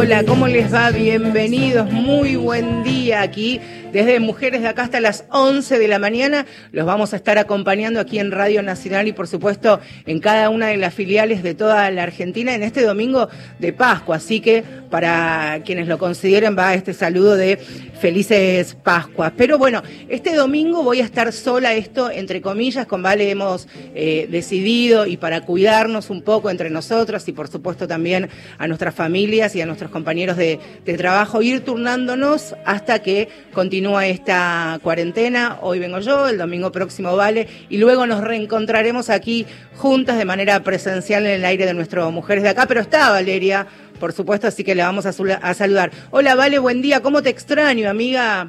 Hola, ¿cómo les va? Bienvenidos, muy buen día aquí. Desde Mujeres de acá hasta las 11 de la mañana los vamos a estar acompañando aquí en Radio Nacional y por supuesto en cada una de las filiales de toda la Argentina en este domingo de Pascua. Así que para quienes lo consideren va este saludo de felices Pascuas. Pero bueno, este domingo voy a estar sola, esto entre comillas, con Vale hemos eh, decidido y para cuidarnos un poco entre nosotras y por supuesto también a nuestras familias y a nuestros compañeros de, trabajo, ir turnándonos hasta que continúa esta cuarentena. Hoy vengo yo, el domingo próximo Vale, y luego nos reencontraremos aquí juntas de manera presencial en el aire de nuestras mujeres de acá. Pero está Valeria, por supuesto, así que le vamos a, a saludar. Hola Vale, buen día, ¿cómo te extraño, amiga?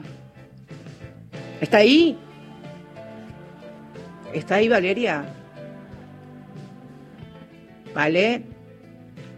¿Está ahí? ¿Está ahí Valeria? ¿Vale?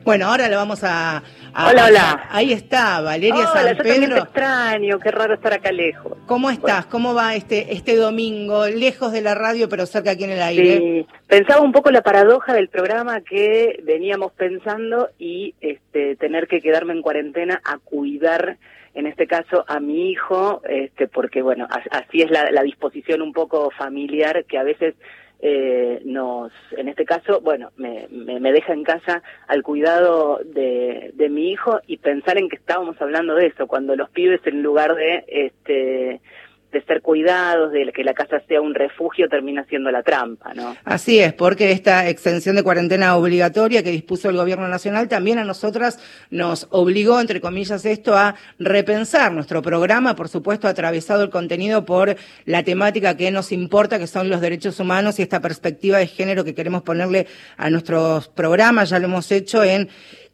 Bueno, ahora le vamos a, a- Hola, hola. Ahí está, Valeria Hola, San yo Pedro. extraño, qué raro estar acá lejos. ¿Cómo estás? ¿Cómo va este, este domingo? Lejos de la radio, pero cerca aquí en el aire. Sí, pensaba un poco la paradoja del programa que veníamos pensando y este, tener que quedarme en cuarentena a cuidar, en este caso, a mi hijo, este, porque bueno, as- así es la, la disposición un poco familiar que a veces eh, nos, en este caso, bueno, me, me, me deja en casa al cuidado de, de mi hijo y pensar en que estábamos hablando de eso, cuando los pibes en lugar de, este, de ser cuidados, de que la casa sea un refugio, termina siendo la trampa, ¿no? Así es, porque esta extensión de cuarentena obligatoria que dispuso el gobierno nacional también a nosotras nos obligó, entre comillas, esto a repensar nuestro programa, por supuesto, atravesado el contenido por la temática que nos importa, que son los derechos humanos y esta perspectiva de género que queremos ponerle a nuestros programas. Ya lo hemos hecho en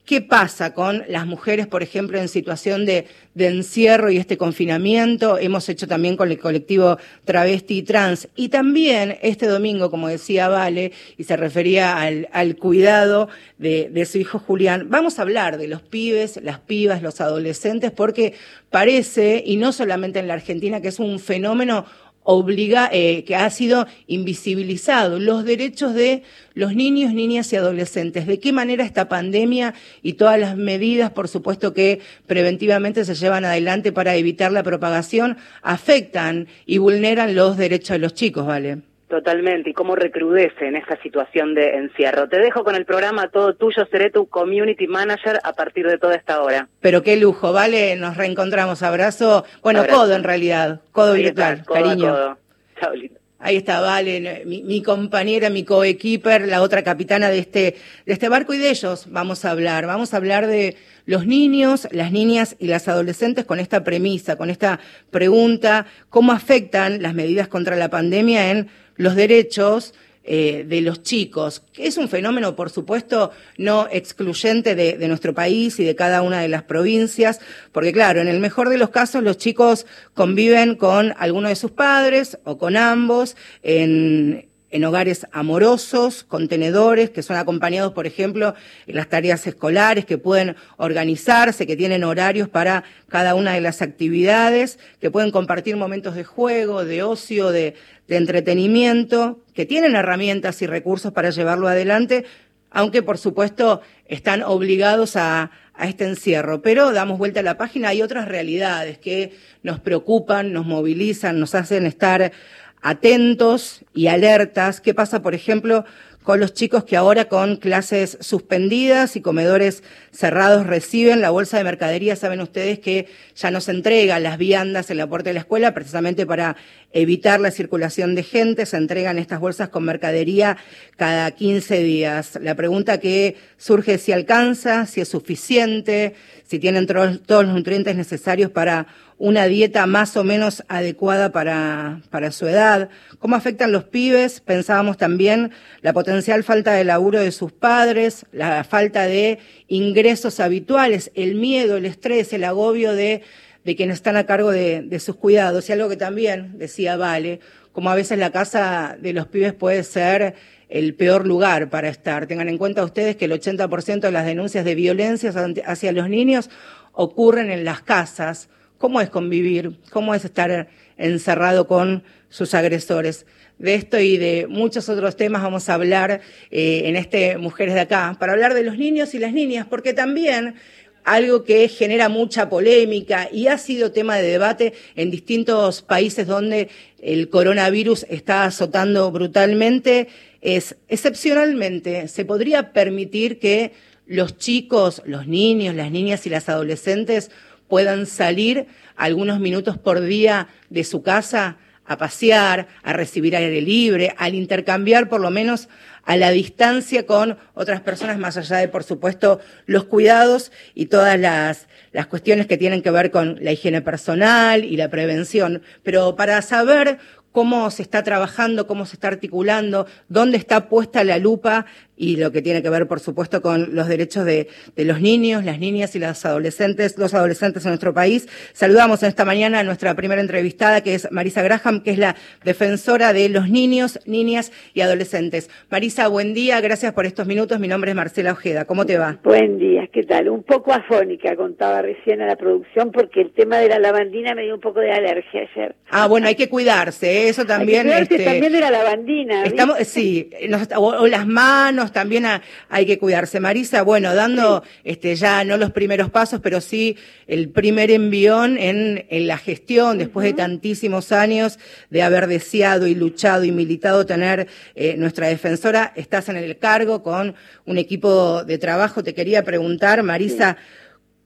¿Qué pasa con las mujeres, por ejemplo, en situación de, encierro y este confinamiento? Hemos hecho también con el colectivo travesti y trans. Y también este domingo, como decía Vale, y se refería al, al cuidado de, de su hijo Julián, vamos a hablar de los pibes, las pibas, los adolescentes, porque parece, y no solamente en la Argentina, que es un fenómeno obliga, eh, que ha sido invisibilizado, los derechos de los niños, niñas y adolescentes. ¿De qué manera esta pandemia y todas las medidas, por supuesto, que preventivamente se llevan adelante para evitar la propagación, afectan y vulneran los derechos de los chicos, ¿vale? Totalmente, y cómo recrudece en esta situación de encierro. Te dejo con el programa todo tuyo, seré tu community manager a partir de toda esta hora. Pero qué lujo, ¿vale? Nos reencontramos. Abrazo. Bueno, Abrazo. codo en realidad. Codo Ahí virtual, codo cariño. codo. Chao, lindo. Ahí está, Vale, mi, mi compañera, mi coequiper, la otra capitana de este, de este barco y de ellos vamos a hablar. Vamos a hablar de los niños, las niñas y las adolescentes con esta premisa, con esta pregunta, cómo afectan las medidas contra la pandemia en los derechos eh, de los chicos, que es un fenómeno, por supuesto, no excluyente de, de nuestro país y de cada una de las provincias, porque claro, en el mejor de los casos los chicos conviven con alguno de sus padres o con ambos en, en hogares amorosos, contenedores, que son acompañados, por ejemplo, en las tareas escolares, que pueden organizarse, que tienen horarios para cada una de las actividades, que pueden compartir momentos de juego, de ocio, de, de entretenimiento, que tienen herramientas y recursos para llevarlo adelante, aunque por supuesto están obligados a, a este encierro. Pero damos vuelta a la página, hay otras realidades que nos preocupan, nos movilizan, nos hacen estar atentos y alertas. ¿Qué pasa, por ejemplo, con los chicos que ahora con clases suspendidas y comedores cerrados reciben la bolsa de mercadería? Saben ustedes que ya no se entregan las viandas en la puerta de la escuela precisamente para evitar la circulación de gente. Se entregan estas bolsas con mercadería cada 15 días. La pregunta que surge es si alcanza, si es suficiente, si tienen todos los nutrientes necesarios para una dieta más o menos adecuada para, para su edad. ¿Cómo afectan los pibes? Pensábamos también la potencial falta de laburo de sus padres, la falta de ingresos habituales, el miedo, el estrés, el agobio de, de quienes están a cargo de, de sus cuidados. Y algo que también decía Vale, como a veces la casa de los pibes puede ser el peor lugar para estar. Tengan en cuenta ustedes que el 80% de las denuncias de violencia hacia los niños ocurren en las casas. ¿Cómo es convivir? ¿Cómo es estar encerrado con sus agresores? De esto y de muchos otros temas vamos a hablar eh, en este Mujeres de Acá, para hablar de los niños y las niñas, porque también algo que genera mucha polémica y ha sido tema de debate en distintos países donde el coronavirus está azotando brutalmente, es excepcionalmente, ¿se podría permitir que los chicos, los niños, las niñas y las adolescentes puedan salir algunos minutos por día de su casa a pasear, a recibir aire libre, al intercambiar por lo menos a la distancia con otras personas, más allá de, por supuesto, los cuidados y todas las, las cuestiones que tienen que ver con la higiene personal y la prevención. Pero para saber cómo se está trabajando, cómo se está articulando, dónde está puesta la lupa y lo que tiene que ver, por supuesto, con los derechos de, de, los niños, las niñas y las adolescentes, los adolescentes en nuestro país. Saludamos en esta mañana a nuestra primera entrevistada, que es Marisa Graham, que es la defensora de los niños, niñas y adolescentes. Marisa, buen día, gracias por estos minutos. Mi nombre es Marcela Ojeda. ¿Cómo te va? Buen día, ¿qué tal? Un poco afónica, contaba recién a la producción, porque el tema de la lavandina me dio un poco de alergia ayer. Ah, bueno, hay que cuidarse, ¿eh? Eso también. Hay que este, también de la lavandina. Estamos, sí, nos, o, o las manos también hay que cuidarse. Marisa, bueno, dando este, ya no los primeros pasos, pero sí el primer envión en, en la gestión, después de tantísimos años de haber deseado y luchado y militado tener eh, nuestra defensora, estás en el cargo con un equipo de trabajo. Te quería preguntar, Marisa,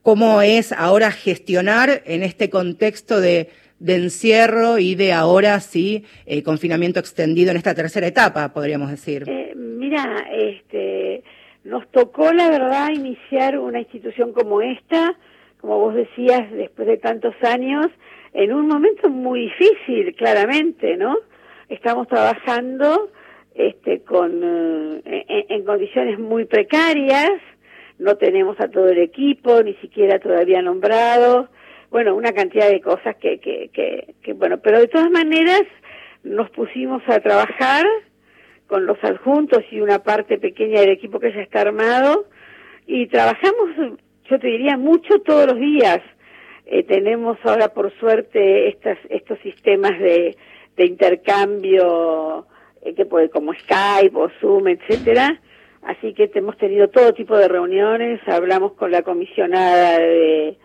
¿cómo es ahora gestionar en este contexto de de encierro y de ahora sí eh, confinamiento extendido en esta tercera etapa, podríamos decir. Eh, mira, este, nos tocó la verdad iniciar una institución como esta, como vos decías, después de tantos años, en un momento muy difícil, claramente, ¿no? Estamos trabajando este, con, eh, en, en condiciones muy precarias, no tenemos a todo el equipo, ni siquiera todavía nombrado, bueno, una cantidad de cosas que, que, que, que, bueno, pero de todas maneras nos pusimos a trabajar con los adjuntos y una parte pequeña del equipo que ya está armado y trabajamos, yo te diría, mucho todos los días. Eh, tenemos ahora por suerte estas, estos sistemas de, de intercambio eh, que puede como Skype o Zoom, etcétera. Así que hemos tenido todo tipo de reuniones, hablamos con la comisionada de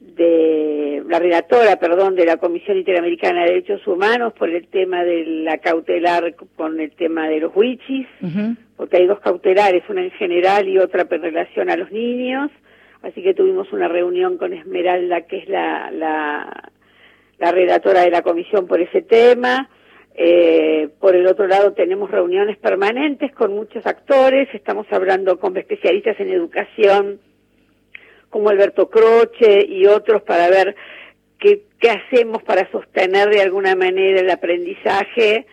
de la relatora, perdón, de la Comisión Interamericana de Derechos Humanos por el tema de la cautelar con el tema de los wichis, porque hay dos cautelares, una en general y otra en relación a los niños, así que tuvimos una reunión con Esmeralda, que es la, la, la relatora de la comisión por ese tema. Eh, por el otro lado tenemos reuniones permanentes con muchos actores, estamos hablando con especialistas en educación, como Alberto Croce y otros para ver qué, qué hacemos para sostener de alguna manera el aprendizaje.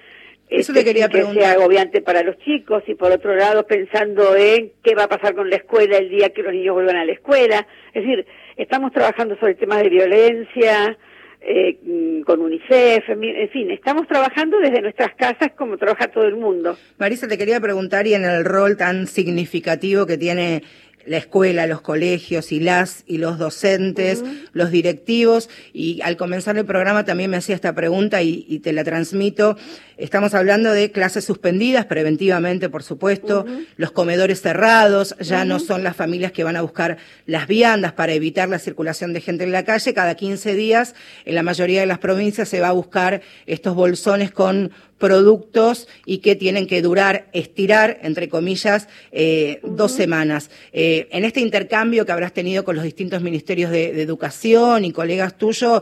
Eso le este, quería que sea agobiante para los chicos y por otro lado pensando en qué va a pasar con la escuela el día que los niños vuelvan a la escuela. Es decir, estamos trabajando sobre temas de violencia, eh, mm, con UNICEF, en fin, estamos trabajando desde nuestras casas como trabaja todo el mundo. Marisa, te quería preguntar y en el rol tan significativo que tiene la escuela, los colegios y las y los docentes, los directivos. Y al comenzar el programa también me hacía esta pregunta y, te la transmito. Estamos hablando de clases suspendidas preventivamente, por supuesto, los comedores cerrados, ya no son las familias que van a buscar las viandas para evitar la circulación de gente en la calle. Cada 15 días, en la mayoría de las provincias, se va a buscar estos bolsones con productos y que tienen que durar, estirar, entre comillas, eh, dos semanas. Eh, en este intercambio que habrás tenido con los distintos ministerios de, educación y colegas tuyos,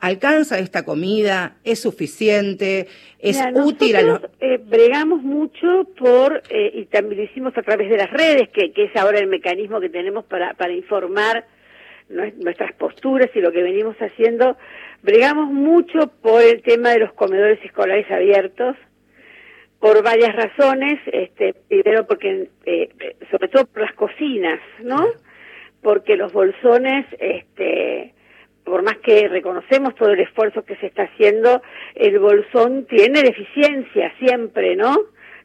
¿alcanza esta comida? ¿Es suficiente? ¿Es útil a los...? Eh, bregamos mucho por, eh, y también lo hicimos a través de las redes, que, que es ahora el mecanismo que tenemos para, para informar nuestras posturas y lo que venimos haciendo Bregamos mucho por el tema de los comedores escolares abiertos, por varias razones, este, primero porque, eh, sobre todo por las cocinas, ¿no? Porque los bolsones, este, por más que reconocemos todo el esfuerzo que se está haciendo, el bolsón tiene deficiencia siempre, ¿no?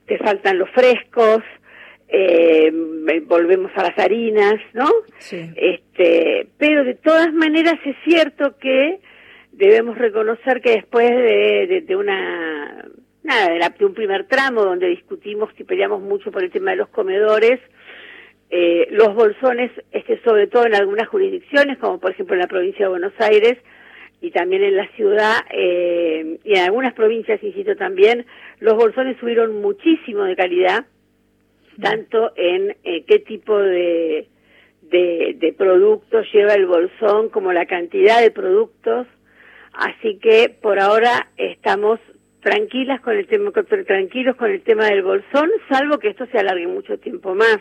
Te faltan los frescos, eh, volvemos a las harinas, ¿no? Sí. Este, pero de todas maneras es cierto que debemos reconocer que después de, de, una nada de, un primer tramo donde discutimos y peleamos mucho por el tema de los comedores eh, los bolsones, este, sobre todo en algunas jurisdicciones, como por ejemplo en la provincia de Buenos Aires y también en la ciudad eh, y en algunas provincias, insisto también, los bolsones subieron muchísimo de calidad, tanto en eh, qué tipo de, de, de productos lleva el bolsón como la cantidad de productos. Así que por ahora estamos tranquilas con el tema, tranquilos con el tema del bolsón, salvo que esto se alargue mucho tiempo más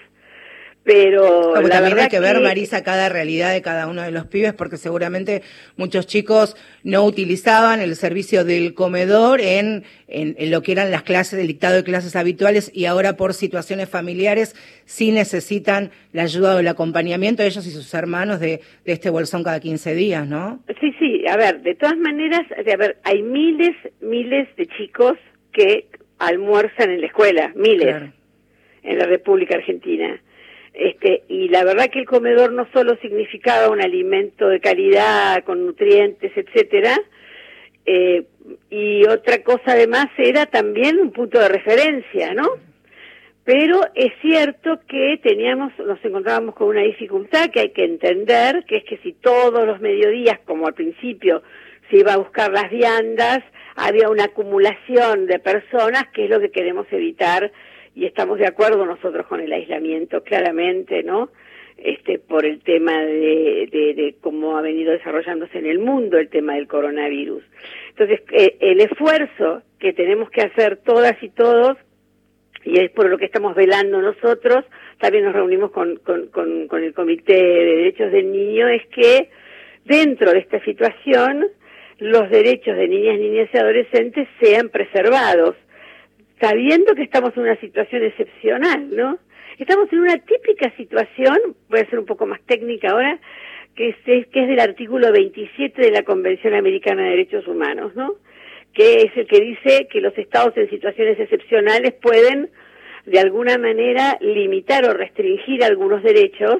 pero Como también hay que, ver Marisa cada realidad de cada uno de los pibes porque seguramente muchos chicos no utilizaban el servicio del comedor en, en, lo que eran las clases del dictado de clases habituales y ahora por situaciones familiares sí necesitan la ayuda o el acompañamiento ellos y sus hermanos de, de este bolsón cada 15 días, ¿no? Sí, sí, a ver, de todas maneras, a ver, hay miles, miles de chicos que almuerzan en la escuela, miles, en la República Argentina este, y la verdad que el comedor no solo significaba un alimento de calidad, con nutrientes, etcétera, eh, y otra cosa además era también un punto de referencia, ¿no? Pero es cierto que teníamos, nos encontrábamos con una dificultad que hay que entender, que es que si todos los mediodías, como al principio, se iba a buscar las viandas, había una acumulación de personas, que es lo que queremos evitar y estamos de acuerdo nosotros con el aislamiento, claramente, ¿no? Este, por el tema de, cómo ha venido desarrollándose en el mundo el tema del coronavirus. Entonces, eh, el esfuerzo que tenemos que hacer todas y todos, y es por lo que estamos velando nosotros, también nos reunimos con, con, con, con el Comité de Derechos del Niño, es que dentro de esta situación los derechos de niñas, niñas y adolescentes sean preservados sabiendo que estamos en una situación excepcional, ¿no? Estamos en una típica situación, voy a ser un poco más técnica ahora, que es, del artículo 27 de la Convención Americana de Derechos Humanos, ¿no? Que es el que dice que los estados en situaciones excepcionales pueden, de alguna manera, limitar o restringir algunos derechos,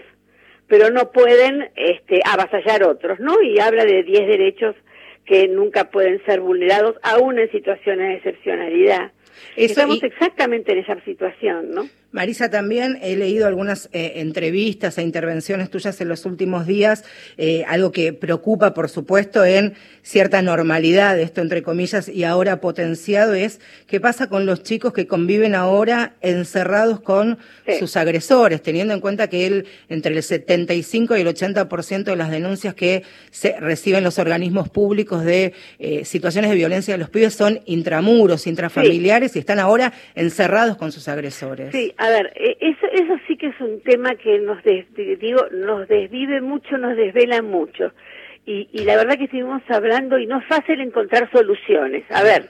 pero no pueden este, avasallar otros, ¿no? Y habla de 10 derechos que nunca pueden ser vulnerados, aún en situaciones de excepcionalidad. Estamos exactamente en esa situación, ¿no? Marisa, también he leído algunas eh, entrevistas e intervenciones tuyas en los últimos días, eh, algo que preocupa, por supuesto, en cierta normalidad, esto entre comillas, y ahora potenciado, es qué pasa con los chicos que conviven ahora encerrados con sus agresores, teniendo en cuenta que él, entre el 75 y el 80% de las denuncias que se reciben los organismos públicos de eh, situaciones de violencia de los pibes son intramuros, intrafamiliares, y están ahora encerrados con sus agresores. Sí, a ver, e, eso, eso sí que es un tema que nos, digo, nos desvive mucho, nos desvela mucho. Y, y la verdad que estuvimos hablando y no es fácil encontrar soluciones. A ver,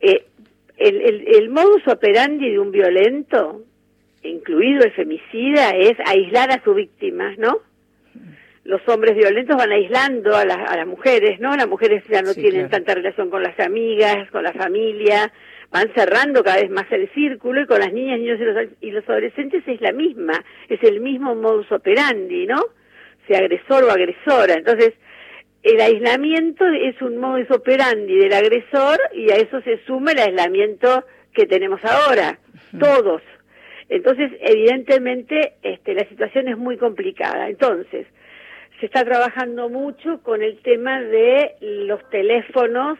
eh, el, el, el modus operandi de un violento, incluido el femicida, es aislar a su víctima, ¿no? los hombres violentos van aislando a, a las mujeres, ¿no? Las mujeres ya no tienen tanta relación con las amigas, con la familia, van cerrando cada vez más el círculo y con las niñas, niños y los, y los adolescentes es la misma, es el mismo modus operandi, ¿no? Sea agresor o agresora. Entonces, el aislamiento es un modus operandi del agresor y a eso se suma el aislamiento que tenemos ahora, todos. Entonces, evidentemente, este, la situación es muy complicada. Entonces, se está trabajando mucho con el tema de los teléfonos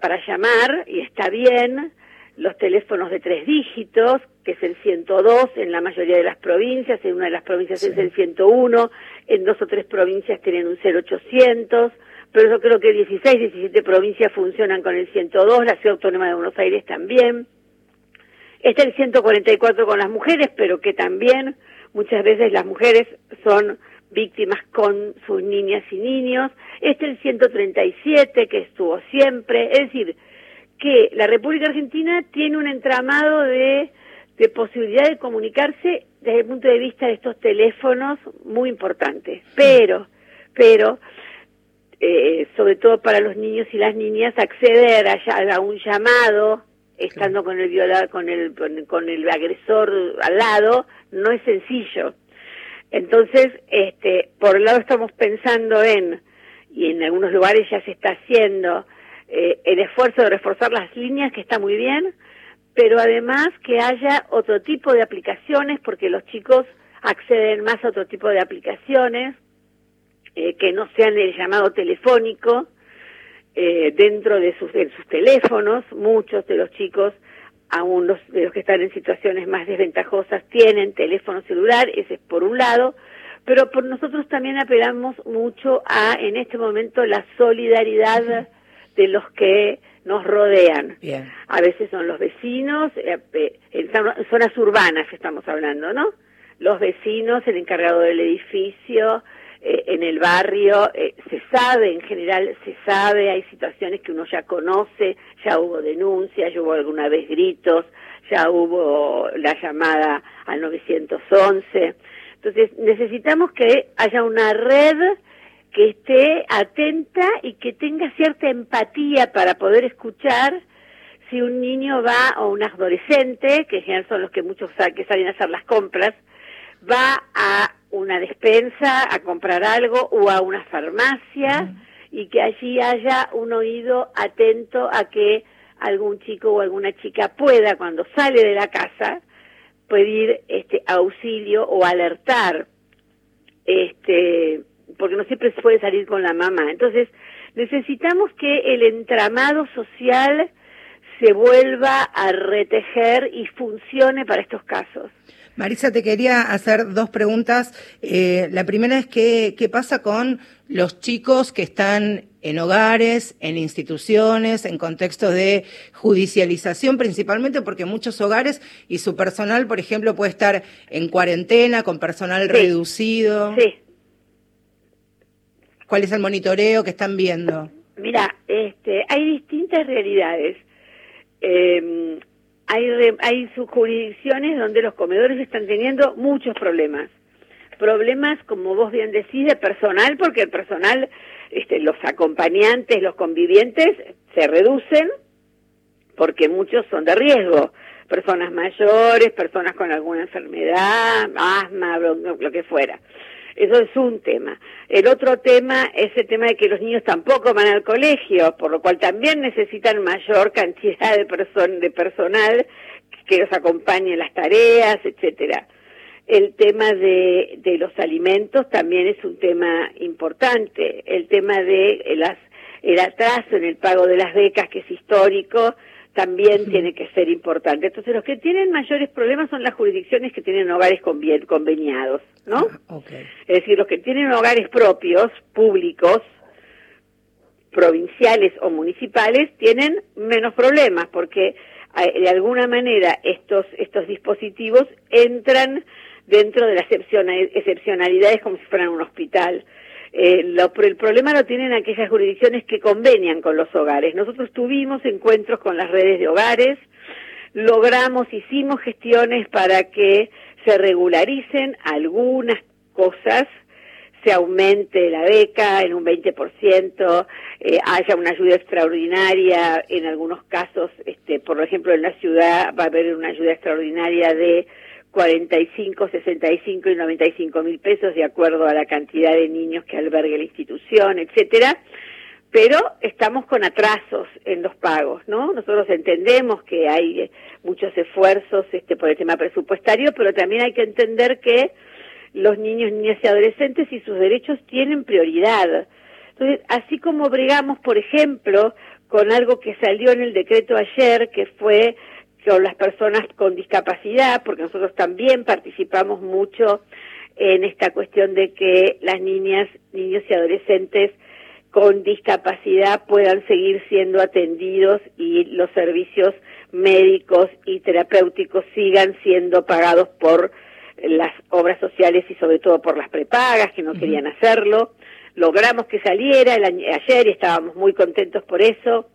para llamar, y está bien, los teléfonos de tres dígitos, que es el 102 en la mayoría de las provincias, en una de las provincias es el 101, en dos o tres provincias tienen un 0800, pero yo creo que 16, 17 provincias funcionan con el 102, la Ciudad Autónoma de Buenos Aires también. Está el 144 con las mujeres, pero que también muchas veces las mujeres son víctimas con sus niñas y niños. Este es el 137 que estuvo siempre. Es decir, que la República Argentina tiene un entramado de, de posibilidad de comunicarse desde el punto de vista de estos teléfonos muy importante. Pero, pero, eh, sobre todo para los niños y las niñas, acceder a, a un llamado estando con el violador, con el, con el agresor al lado, no es sencillo. Entonces, este, por un lado estamos pensando en, y en algunos lugares ya se está haciendo, eh, el esfuerzo de reforzar las líneas, que está muy bien, pero además que haya otro tipo de aplicaciones, porque los chicos acceden más a otro tipo de aplicaciones, eh, que no sean el llamado telefónico, eh, dentro de sus, de sus teléfonos, muchos de los chicos aún los, los que están en situaciones más desventajosas tienen teléfono celular, ese es por un lado, pero por nosotros también apelamos mucho a, en este momento, la solidaridad de los que nos rodean. A veces son los vecinos, eh, en zonas urbanas estamos hablando, ¿no? Los vecinos, el encargado del edificio, eh, en el barrio, eh, se sabe, en general se sabe, hay situaciones que uno ya conoce, ya hubo denuncias, ya hubo alguna vez gritos, ya hubo la llamada al 911. Entonces, necesitamos que haya una red que esté atenta y que tenga cierta empatía para poder escuchar si un niño va o un adolescente, que ya son los que muchos que salen a hacer las compras, va a una despensa a comprar algo o a una farmacia y que allí haya un oído atento a que algún chico o alguna chica pueda cuando sale de la casa pedir este auxilio o alertar este porque no siempre se puede salir con la mamá entonces necesitamos que el entramado social se vuelva a retejer y funcione para estos casos Marisa, te quería hacer dos preguntas. Eh, la primera es qué, qué pasa con los chicos que están en hogares, en instituciones, en contextos de judicialización, principalmente porque muchos hogares y su personal, por ejemplo, puede estar en cuarentena, con personal reducido. Sí. ¿Cuál es el monitoreo que están viendo? Mira, este, hay distintas realidades. Eh, hay, hay jurisdicciones donde los comedores están teniendo muchos problemas. Problemas, como vos bien decís, de personal, porque el personal, este, los acompañantes, los convivientes, se reducen porque muchos son de riesgo. Personas mayores, personas con alguna enfermedad, asma, lo que fuera. Eso es un tema. El otro tema es el tema de que los niños tampoco van al colegio, por lo cual también necesitan mayor cantidad de, de personal que los acompañe en las tareas, etcétera. El tema de, de los alimentos también es un tema importante. El tema de las, el atraso en el pago de las becas, que es histórico, también tiene que ser importante. Entonces, los que tienen mayores problemas son las jurisdicciones que tienen hogares conveniados, ¿no? Ah, es decir, los que tienen hogares propios, públicos, provinciales o municipales, tienen menos problemas porque eh, de alguna manera estos, estos dispositivos entran dentro de las excepcionalidades como si fueran un hospital. Eh, lo, el problema lo tienen aquellas jurisdicciones que convenian con los hogares. Nosotros tuvimos encuentros con las redes de hogares, logramos, hicimos gestiones para que se regularicen algunas cosas, se aumente la beca en un 20%, eh, haya una ayuda extraordinaria, en algunos casos, este, por ejemplo, en la ciudad va a haber una ayuda extraordinaria de 45, 65 y 95 mil pesos de acuerdo a la cantidad de niños que albergue la institución, etcétera. Pero estamos con atrasos en los pagos, ¿no? Nosotros entendemos que hay eh, muchos esfuerzos este, por el tema presupuestario, pero también hay que entender que los niños, niñas y adolescentes y sus derechos tienen prioridad. Entonces, así como bregamos, por ejemplo, con algo que salió en el decreto ayer, que fue con las personas con discapacidad, porque nosotros también participamos mucho en esta cuestión de que las niñas, niños y adolescentes con discapacidad puedan seguir siendo atendidos y los servicios médicos y terapéuticos sigan siendo pagados por las obras sociales y sobre todo por las prepagas que no querían hacerlo. Logramos que saliera el ayer y estábamos muy contentos por eso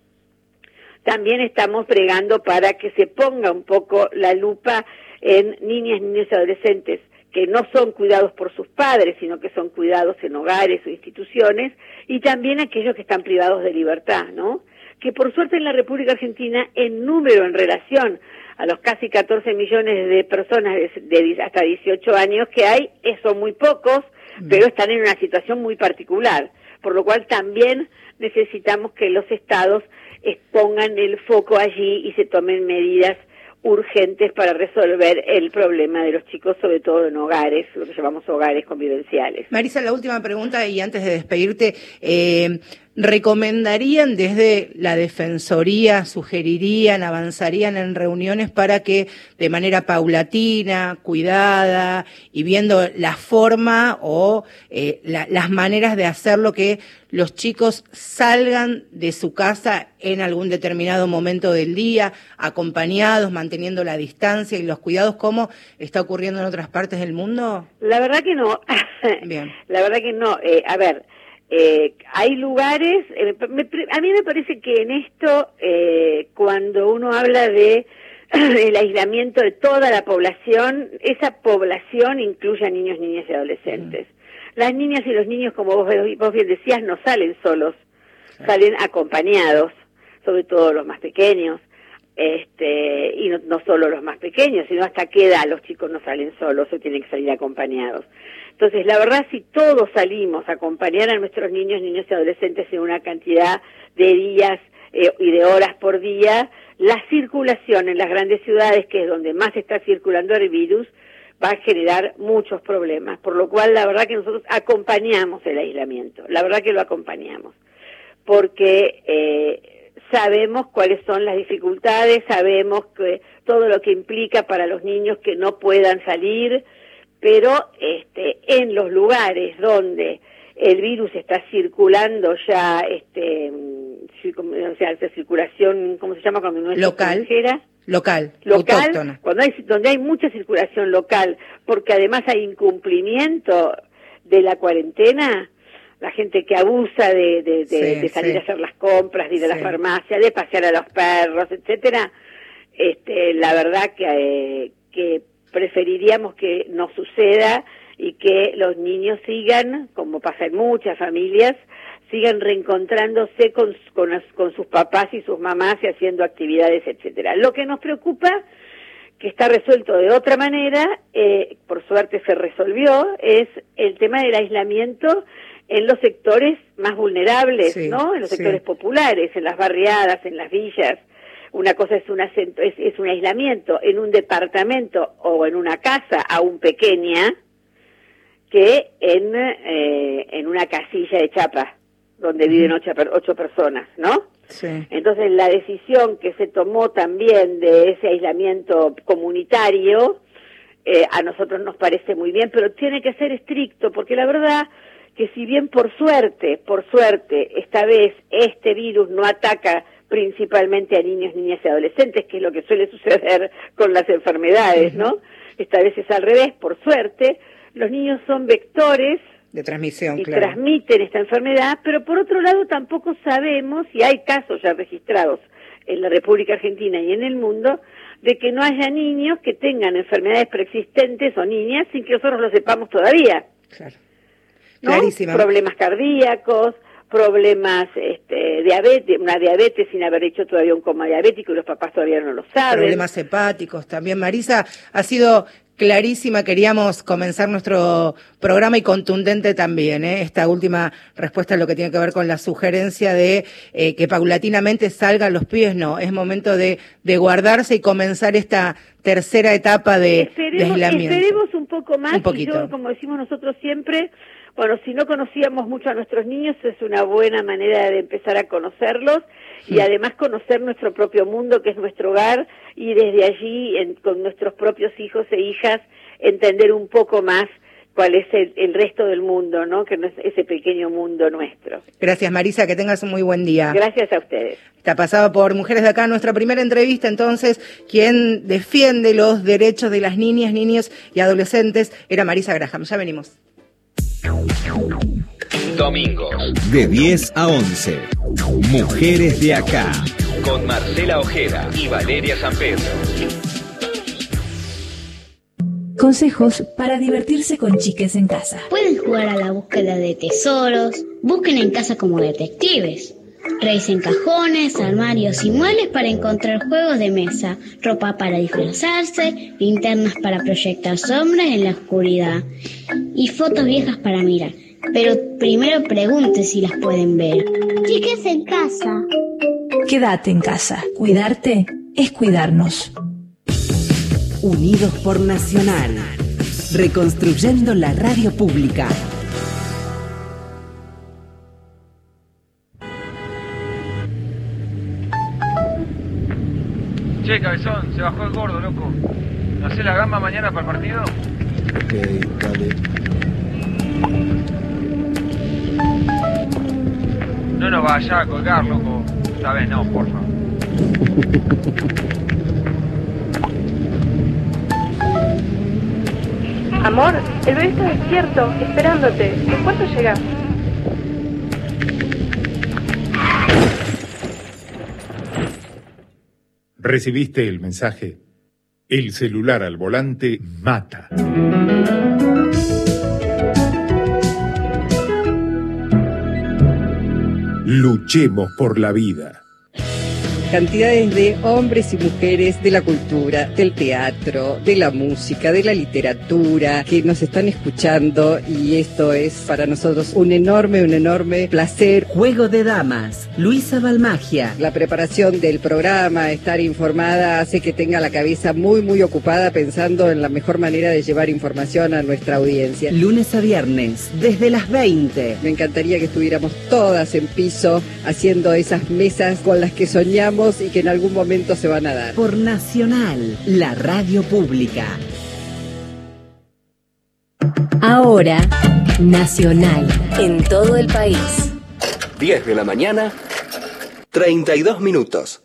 también estamos bregando para que se ponga un poco la lupa en niñas, niños y adolescentes que no son cuidados por sus padres, sino que son cuidados en hogares o instituciones, y también aquellos que están privados de libertad, ¿no? Que por suerte en la República Argentina, en número, en relación a los casi 14 millones de personas de, hasta 18 años que hay, son muy pocos, pero están en una situación muy particular, por lo cual también necesitamos que los estados pongan el foco allí y se tomen medidas urgentes para resolver el problema de los chicos, sobre todo en hogares, lo que llamamos hogares convivenciales. Marisa, la última pregunta y antes de despedirte, eh, ¿recomendarían desde la Defensoría, sugerirían, avanzarían en reuniones para que de manera paulatina, cuidada y viendo la forma o eh, las maneras de hacerlo que los chicos salgan de su casa en algún determinado momento del día, acompañados, manteniendo la distancia y los cuidados, como está ocurriendo en otras partes del mundo? La verdad que no. Bien. La verdad que no. Eh, a ver, eh, hay lugares, eh, a mí me parece que en esto, eh, cuando uno habla de el aislamiento de toda la población, esa población incluye a niños, niñas y adolescentes. Las niñas y los niños, como vos, vos bien decías, no salen solos, salen acompañados, sobre todo los más pequeños este y no, no, solo los más pequeños, sino hasta qué edad los chicos no salen solos o tienen que salir acompañados. Entonces, la verdad, si todos salimos a acompañar a nuestros niños, niños y adolescentes en una cantidad de días eh, y de horas por día, la circulación en las grandes ciudades, que es donde más está circulando el virus, va a generar muchos problemas. Por lo cual, la verdad que nosotros acompañamos el aislamiento, la verdad que lo acompañamos, porque eh, sabemos cuáles son las dificultades, sabemos que todo lo que implica para los niños que no puedan salir, pero este, en los lugares donde el virus está circulando ya, este, o sea, esa circulación, ¿cómo se llama cuando no es local? Local, local, cuando hay, donde hay mucha circulación local, porque además hay incumplimiento de la cuarentena, la gente que abusa de, de, salir a hacer las compras, de ir a la farmacia, de pasear a los perros, etcétera, este, la verdad que, eh, que preferiríamos que no suceda y que los niños sigan, como pasa en muchas familias, sigan reencontrándose con, con, sus papás y sus mamás y haciendo actividades, etcétera. Lo que nos preocupa, que está resuelto de otra manera, eh, por suerte se resolvió, es el tema del aislamiento en los sectores más vulnerables, ¿no? En los sectores populares, en las barriadas, en las villas. Una cosa es un, acento, es, un aislamiento en un departamento o en una casa aún pequeña que en, eh, en una casilla de chapa donde viven ocho, ocho personas, ¿no? Sí. Entonces la decisión que se tomó también de ese aislamiento comunitario eh, a nosotros nos parece muy bien, pero tiene que ser estricto porque la verdad que si bien por suerte, por suerte, esta vez este virus no ataca principalmente a niños, niñas y adolescentes, que es lo que suele suceder con las enfermedades, ¿no? Esta vez es al revés, por suerte. Los niños son vectores de transmisión, y transmiten esta enfermedad, pero por otro lado tampoco sabemos, y hay casos ya registrados en la República Argentina y en el mundo, de que no haya niños que tengan enfermedades preexistentes o niñas sin que nosotros lo sepamos todavía. Claro. ¿no? Problemas cardíacos, problemas este, diabetes, una diabetes sin haber hecho todavía un coma diabético y los papás todavía no lo saben. Problemas hepáticos también. Marisa, ha sido clarísima. Queríamos comenzar nuestro programa y contundente también. ¿eh? Esta última respuesta a lo que tiene que ver con la sugerencia de eh, que paulatinamente salgan los pies. No, es momento de, de guardarse y comenzar esta tercera etapa de, aislamiento. Esperemos un poco más. Un poquito. como decimos nosotros siempre, bueno, si no conocíamos mucho a nuestros niños, es una buena manera de empezar a conocerlos y además conocer nuestro propio mundo, que es nuestro hogar, y desde allí, con nuestros propios hijos e hijas, entender un poco más cuál es el, resto del mundo, ¿no? Que no es ese pequeño mundo nuestro. Gracias, Marisa, que tengas un muy buen día. Gracias a ustedes. Está pasada por Mujeres de Acá nuestra primera entrevista, entonces, quien defiende los derechos de las niñas, niños y adolescentes era Marisa Graham. Ya venimos. Domingos. De 10 a 11. Mujeres de acá. Con Marcela Ojeda y Valeria San Pedro. Consejos para divertirse con chiques en casa. Pueden jugar a la búsqueda de tesoros. Busquen en casa como detectives. Revisen cajones, armarios y muebles para encontrar juegos de mesa, ropa para disfrazarse, linternas para proyectar sombras en la oscuridad y fotos viejas para mirar. Pero primero pregunte si las pueden ver. Chiques en casa. Quédate en casa. Cuidarte es cuidarnos. unidos por Nacional. Reconstruyendo la radio pública. Che, cabezón, se bajó el gordo, loco. ¿No hace la gamba mañana para el partido? Ok, dale. No nos vaya a colgar, loco. Esta vez no, porfa. Amor, el bebé está despierto, esperándote. ¿En cuánto llegas? Recibiste el mensaje. El celular al volante mata. Luchemos por la vida. Cantidades de hombres y mujeres de la cultura, del teatro, de la música, de la literatura, que nos están escuchando y esto es para nosotros un enorme, un enorme placer. Juego de Damas, Luisa Balmagia. La preparación del programa, estar informada, hace que tenga la cabeza muy, muy ocupada pensando en la mejor manera de llevar información a nuestra audiencia. Lunes a viernes, desde las 20. Me encantaría que estuviéramos todas en piso haciendo esas mesas con las que soñamos y que en algún momento se van a dar. Por Nacional, la radio pública. Ahora, Nacional, en todo el país. 10 de la mañana, 32 minutos.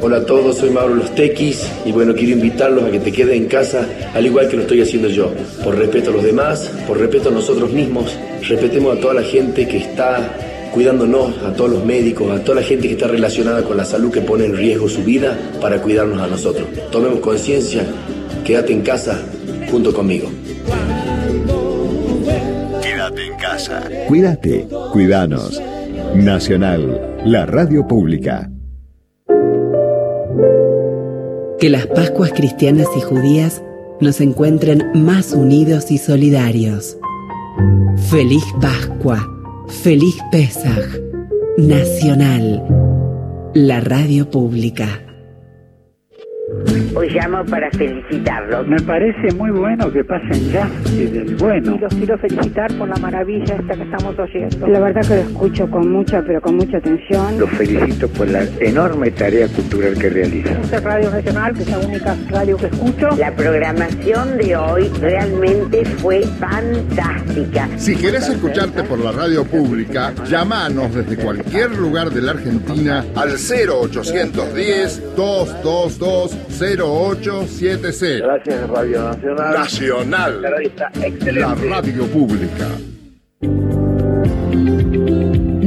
Hola a todos, soy Mauro Los Tequis y bueno, quiero invitarlos a que te queden en casa al igual que lo estoy haciendo yo. Por respeto a los demás, por respeto a nosotros mismos, respetemos a toda la gente que está cuidándonos, a todos los médicos, a toda la gente que está relacionada con la salud que pone en riesgo su vida para cuidarnos a nosotros. Tomemos conciencia, quédate en casa junto conmigo. Quédate en casa. Cuídate, cuidanos. Nacional, la radio pública. Que las Pascuas cristianas y judías nos encuentren más unidos y solidarios. Feliz Pascua. Feliz Pesaj. Nacional. La radio pública. Hoy llamo para felicitarlos. Me parece muy bueno que pasen ya y del bueno. Y los quiero felicitar por la maravilla esta que estamos oyendo. La verdad que lo escucho con mucha, pero con mucha atención. Los felicito por la enorme tarea cultural que realizan. Esta es Radio Nacional, que es la única radio que escucho. La programación de hoy realmente fue fantástica. Si querés escucharte por la radio pública, llamanos desde cualquier lugar de la Argentina al 0810 222 0870. Gracias, Radio Nacional. Nacional. La radio pública.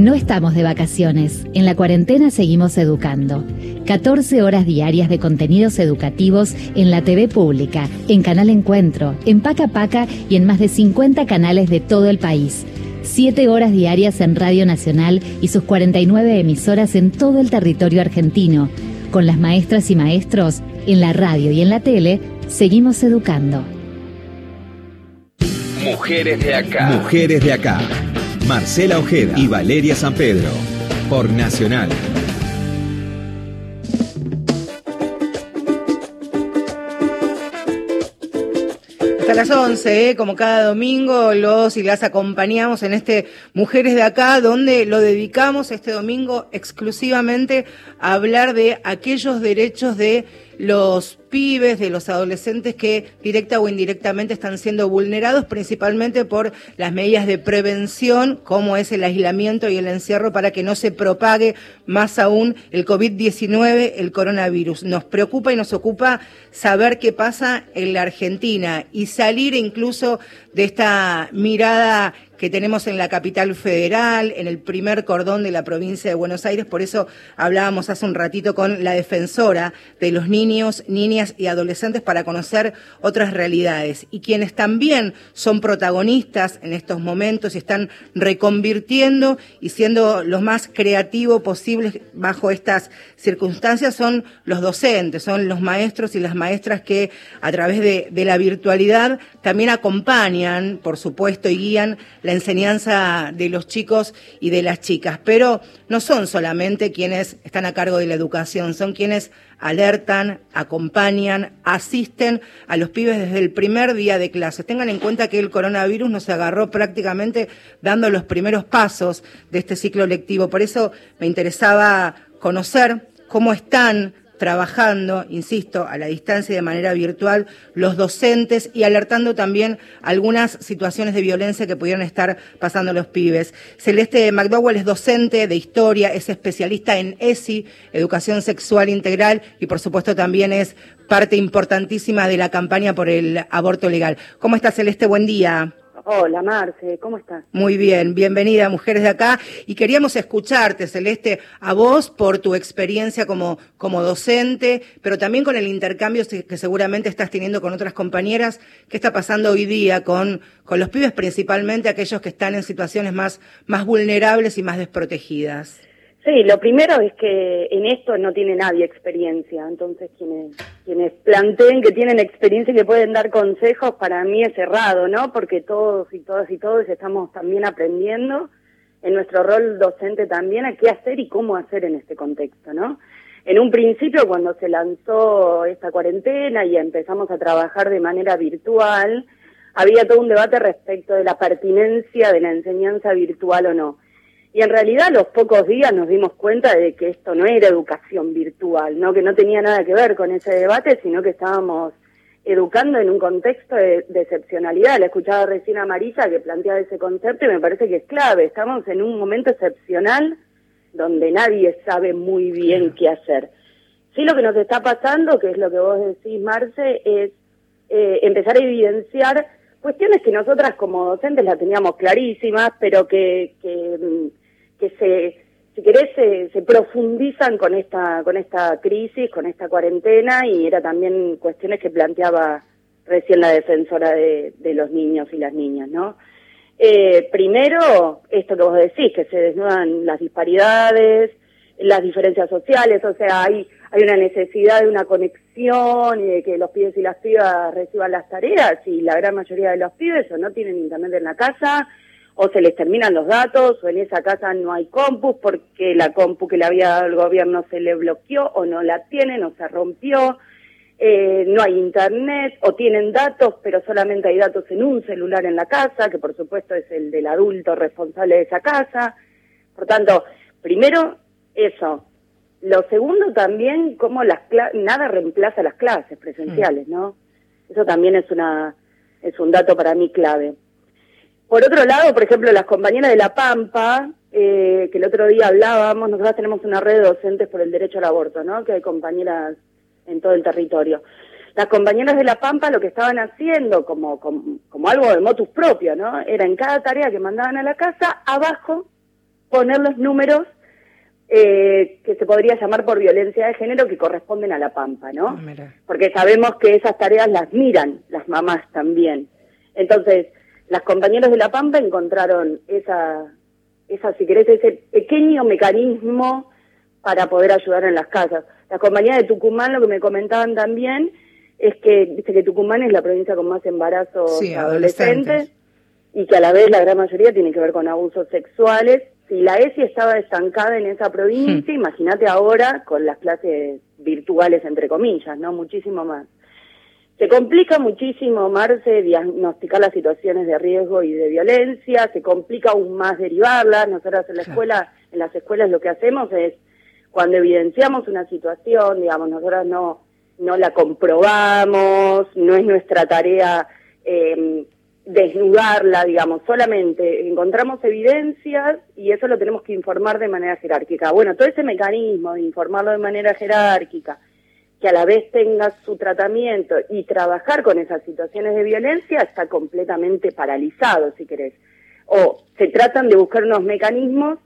No estamos de vacaciones. En la cuarentena seguimos educando. 14 horas diarias de contenidos educativos en la TV pública, en Canal Encuentro, en Paca Paca y en más de 50 canales de todo el país. 7 horas diarias en Radio Nacional y sus 49 emisoras en todo el territorio argentino. Con las maestras y maestros, en la radio y en la tele, seguimos educando. Mujeres de acá. Mujeres de acá. Marcela Ojeda y Valeria San Pedro. Por Nacional. Las 11, ¿eh? como cada domingo, los y las acompañamos en este Mujeres de Acá, donde lo dedicamos este domingo exclusivamente a hablar de aquellos derechos de los pibes, de los adolescentes que directa o indirectamente están siendo vulnerados, principalmente por las medidas de prevención, como es el aislamiento y el encierro, para que no se propague más aún el COVID-19, el coronavirus. Nos preocupa y nos ocupa saber qué pasa en la Argentina y salir incluso de esta mirada que tenemos en la capital federal, en el primer cordón de la provincia de Buenos Aires. Por eso hablábamos hace un ratito con la defensora de los niños, niñas y adolescentes para conocer otras realidades. Y quienes también son protagonistas en estos momentos y están reconvirtiendo y siendo los más creativos posibles bajo estas circunstancias son los docentes, son los maestros y las maestras que a través de, de la virtualidad también acompañan, por supuesto, y guían la enseñanza de los chicos y de las chicas. Pero no son solamente quienes están a cargo de la educación, son quienes alertan, acompañan, asisten a los pibes desde el primer día de clases. Tengan en cuenta que el coronavirus nos agarró prácticamente dando los primeros pasos de este ciclo lectivo. Por eso me interesaba conocer cómo están trabajando, insisto, a la distancia y de manera virtual, los docentes y alertando también algunas situaciones de violencia que pudieran estar pasando los pibes. Celeste McDowell es docente de historia, es especialista en ESI, Educación Sexual Integral, y por supuesto también es parte importantísima de la campaña por el aborto legal. ¿Cómo está Celeste? Buen día. Hola Marce, ¿cómo estás? Muy bien, bienvenida Mujeres de Acá y queríamos escucharte, Celeste, a vos por tu experiencia como, como docente, pero también con el intercambio que seguramente estás teniendo con otras compañeras. ¿Qué está pasando hoy día con, con los pibes, principalmente aquellos que están en situaciones más, más vulnerables y más desprotegidas? Sí, lo primero es que en esto no tiene nadie experiencia, entonces quienes, quienes planteen que tienen experiencia y que pueden dar consejos, para mí es errado, ¿no? Porque todos y todas y todos estamos también aprendiendo en nuestro rol docente también a qué hacer y cómo hacer en este contexto, ¿no? En un principio, cuando se lanzó esta cuarentena y empezamos a trabajar de manera virtual, había todo un debate respecto de la pertinencia de la enseñanza virtual o no. Y en realidad a los pocos días nos dimos cuenta de que esto no era educación virtual, ¿no? que no tenía nada que ver con ese debate, sino que estábamos educando en un contexto de, excepcionalidad. La escuchaba recién a Marisa que planteaba ese concepto y me parece que es clave. Estamos en un momento excepcional donde nadie sabe muy bien qué hacer. Sí, lo que nos está pasando, que es lo que vos decís, Marce, es eh, empezar a evidenciar cuestiones que nosotras como docentes las teníamos clarísimas, pero que, que mm, que se, si querés, se, profundizan con esta, con esta crisis, con esta cuarentena, y era también cuestiones que planteaba recién la defensora de, los niños y las niñas, ¿no? Eh, primero, esto que vos decís, que se desnudan las disparidades, las diferencias sociales, o sea, hay, hay una necesidad de una conexión y de que los pibes y las pibas reciban las tareas, y la gran mayoría de los pibes o no tienen internet en la casa, o se les terminan los datos, o en esa casa no hay compus porque la compu que le había dado el gobierno se le bloqueó o no la tienen o se rompió, eh, no hay internet o tienen datos pero solamente hay datos en un celular en la casa, que por supuesto es el del adulto responsable de esa casa. Por tanto, primero eso. Lo segundo también, como las nada reemplaza las clases presenciales, ¿no? Eso también es una es un dato para mí clave. Por otro lado, por ejemplo, las compañeras de La Pampa, eh, que el otro día hablábamos, nosotros tenemos una red de docentes por el derecho al aborto, ¿no? Que hay compañeras en todo el territorio. Las compañeras de La Pampa lo que estaban haciendo como, como, algo de motus propio, ¿no? Era en cada tarea que mandaban a la casa, abajo poner los números eh, que se podría llamar por violencia de género que corresponden a La Pampa, ¿no? Ah, Porque sabemos que esas tareas las miran las mamás también. Entonces, las compañeras de La Pampa encontraron esa, esa, si querés, ese pequeño mecanismo para poder ayudar en las casas. Las compañeras de Tucumán lo que me comentaban también es que, dice que Tucumán es la provincia con más embarazos adolescentes, y que a la vez la gran mayoría tiene que ver con abusos sexuales. Si la ESI estaba estancada en esa provincia, hmm. imagínate ahora con las clases virtuales, entre comillas, ¿no? Muchísimo más. Se complica muchísimo, Marce, diagnosticar las situaciones de riesgo y de violencia, se complica aún más derivarlas. Nosotros en la escuela, en las escuelas lo que hacemos es, cuando evidenciamos una situación, digamos, nosotros no, no la comprobamos, no es nuestra tarea eh, desnudarla, digamos, solamente encontramos evidencias y eso lo tenemos que informar de manera jerárquica. Bueno, todo ese mecanismo de informarlo de manera jerárquica, que a la vez tenga su tratamiento y trabajar con esas situaciones de violencia está completamente paralizado, si querés. O se tratan de buscar unos mecanismos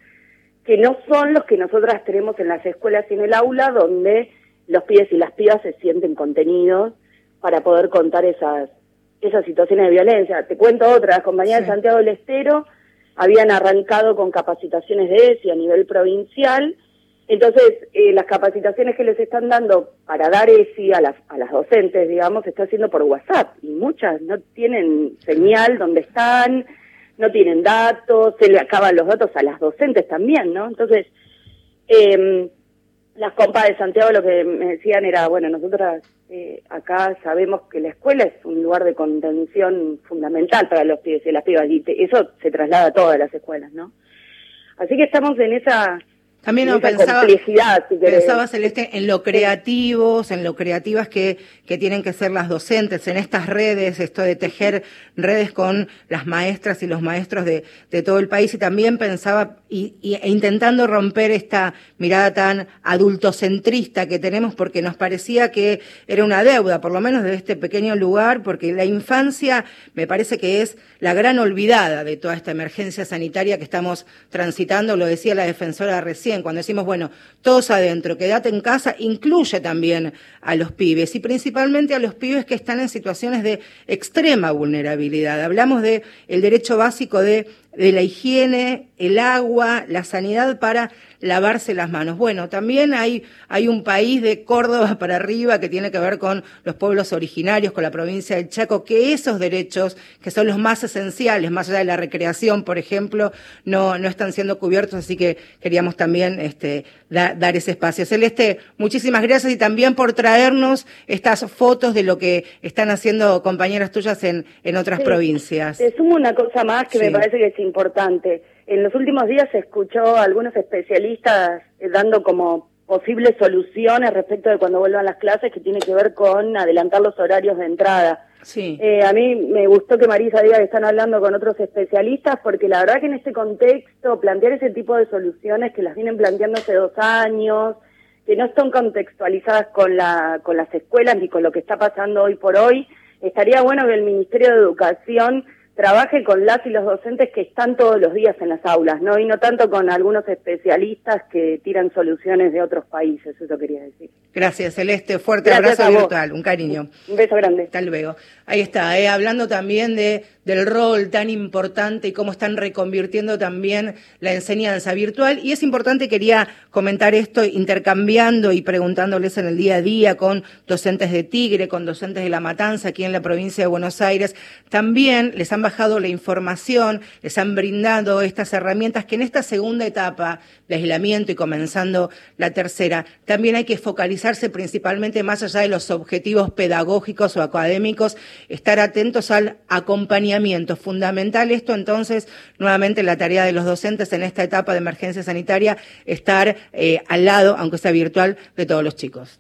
que no son los que nosotras tenemos en las escuelas y en el aula, donde los pibes y las pibas se sienten contenidos para poder contar esas esas situaciones de violencia. Te cuento otra, las compañías de Santiago del Estero habían arrancado con capacitaciones de ESI a nivel provincial, entonces eh, las capacitaciones que les están dando para dar ESI a las, a las docentes, digamos, se está haciendo por WhatsApp y muchas no tienen señal donde están, no tienen datos, se le acaban los datos a las docentes también, ¿no? Entonces, eh, las compas de Santiago lo que me decían era, bueno, nosotras eh, acá sabemos que la escuela es un lugar de contención fundamental para los pibes y las pibas, y eso se traslada a todas las escuelas, ¿no? Así que estamos en esa también no, pensaba, pensaba Celeste en lo creativos, en lo creativas que, que tienen que ser las docentes, en estas redes, esto de tejer redes con las maestras y los maestros de, de todo el país, y también pensaba, y, y, e intentando romper esta mirada tan adultocentrista que tenemos, porque nos parecía que era una deuda, por lo menos de este pequeño lugar, porque la infancia me parece que es la gran olvidada de toda esta emergencia sanitaria que estamos transitando, lo decía la defensora recién cuando decimos, bueno, todos adentro, quédate en casa, incluye también a los pibes y principalmente a los pibes que están en situaciones de extrema vulnerabilidad. Hablamos de derecho básico de de la higiene, el agua, la sanidad para lavarse las manos. Bueno, también hay, hay un país de Córdoba para arriba que tiene que ver con los pueblos originarios, con la provincia del Chaco, que esos derechos, que son los más esenciales, más allá de la recreación, por ejemplo, no, no están siendo cubiertos, así que queríamos también este, dar ese espacio. Celeste, muchísimas gracias y también por traernos estas fotos de lo que están haciendo compañeras tuyas en, en otras provincias. Te sumo una cosa más que me parece que es importante. En los últimos días se escuchó a algunos especialistas eh, dando como posibles soluciones respecto de cuando vuelvan las clases que tiene que ver con adelantar los horarios de entrada. Sí. Eh, a mí me gustó que Marisa diga que están hablando con otros especialistas porque la verdad que en este contexto plantear ese tipo de soluciones que las vienen planteando hace dos años, que no están contextualizadas con, la, con las escuelas ni con lo que está pasando hoy por hoy, estaría bueno que el Ministerio de Educación trabaje con las y los docentes que están todos los días en las aulas, ¿no? Y no tanto con algunos especialistas que tiran soluciones de otros países, eso quería decir. Gracias, Celeste. Fuerte abrazo virtual, un cariño. Un beso grande. Hasta luego. Ahí está, ¿eh? hablando también de, del rol tan importante y cómo están reconvirtiendo también la enseñanza virtual. Y es importante, quería comentar esto, intercambiando y preguntándoles en el día a día con docentes de Tigre, con docentes de La Matanza, aquí en la provincia de Buenos Aires. También les han la información, les han brindado estas herramientas que en esta segunda etapa de aislamiento y comenzando la tercera, también hay que focalizarse principalmente más allá de los objetivos pedagógicos o académicos, estar atentos al acompañamiento. Fundamental esto entonces, nuevamente la tarea de los docentes en esta etapa de emergencia sanitaria, estar eh, al lado, aunque sea virtual, de todos los chicos.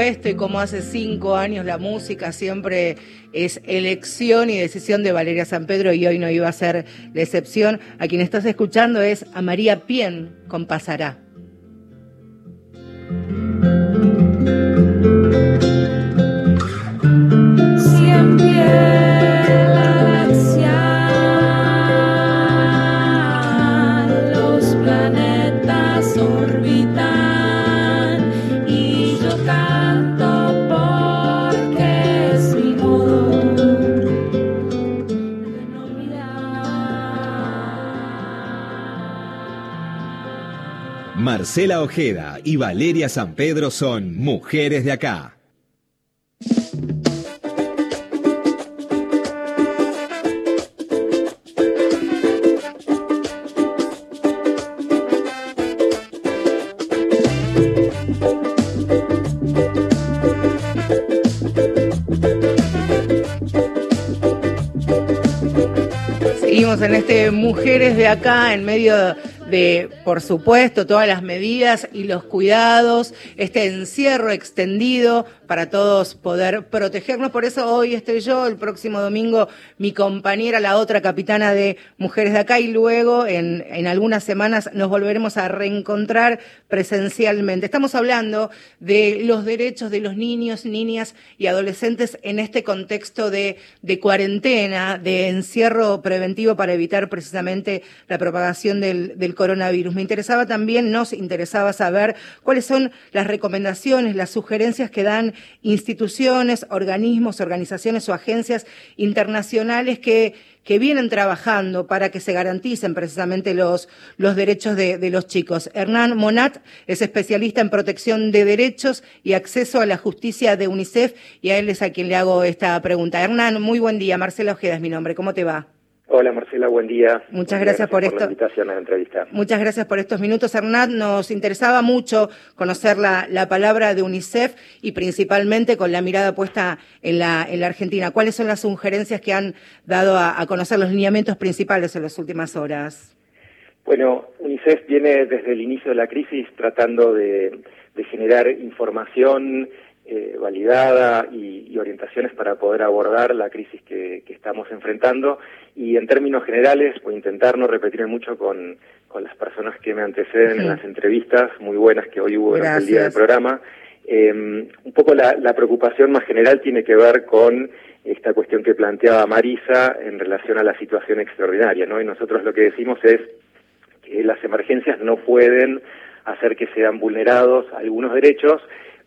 Supuesto, y como hace cinco años la música siempre es elección y decisión de Valeria San Pedro y hoy no iba a ser la excepción. A quien estás escuchando es a María Pien con Pasará. Marcela Ojeda y Valeria San Pedro son mujeres de acá. Seguimos en este Mujeres de acá en medio de, por supuesto, todas las medidas y los cuidados, este encierro extendido para todos poder protegernos. Por eso hoy estoy yo, el próximo domingo mi compañera, la otra capitana de Mujeres de Acá, y luego en, en algunas semanas nos volveremos a reencontrar presencialmente. Estamos hablando de los derechos de los niños, niñas y adolescentes en este contexto de, de cuarentena, de encierro preventivo para evitar precisamente la propagación del, del coronavirus. Me interesaba también, nos interesaba saber cuáles son las recomendaciones, las sugerencias que dan instituciones, organismos, organizaciones o agencias internacionales que, que vienen trabajando para que se garanticen precisamente los, los derechos de, de, los chicos. Hernán Monat es especialista en protección de derechos y acceso a la justicia de UNICEF y a él es a quien le hago esta pregunta. Hernán, muy buen día. Marcela Ojeda es mi nombre. ¿Cómo te va? Hola Marcela, buen día. Muchas gracias, por, esto. la invitación a la entrevista. Muchas gracias por estos minutos, Hernán. Nos interesaba mucho conocer la, la, palabra de UNICEF y principalmente con la mirada puesta en la, en la Argentina. ¿Cuáles son las sugerencias que han dado a, a conocer los lineamientos principales en las últimas horas? Bueno, UNICEF viene desde el inicio de la crisis tratando de, de generar información eh, validada y, y, orientaciones para poder abordar la crisis que, que, estamos enfrentando y en términos generales voy a intentar no repetir mucho con, con las personas que me anteceden sí. en las entrevistas muy buenas que hoy hubo durante el día del programa. Eh, un poco la, la preocupación más general tiene que ver con esta cuestión que planteaba Marisa en relación a la situación extraordinaria, ¿no? Y nosotros lo que decimos es que las emergencias no pueden hacer que sean vulnerados algunos derechos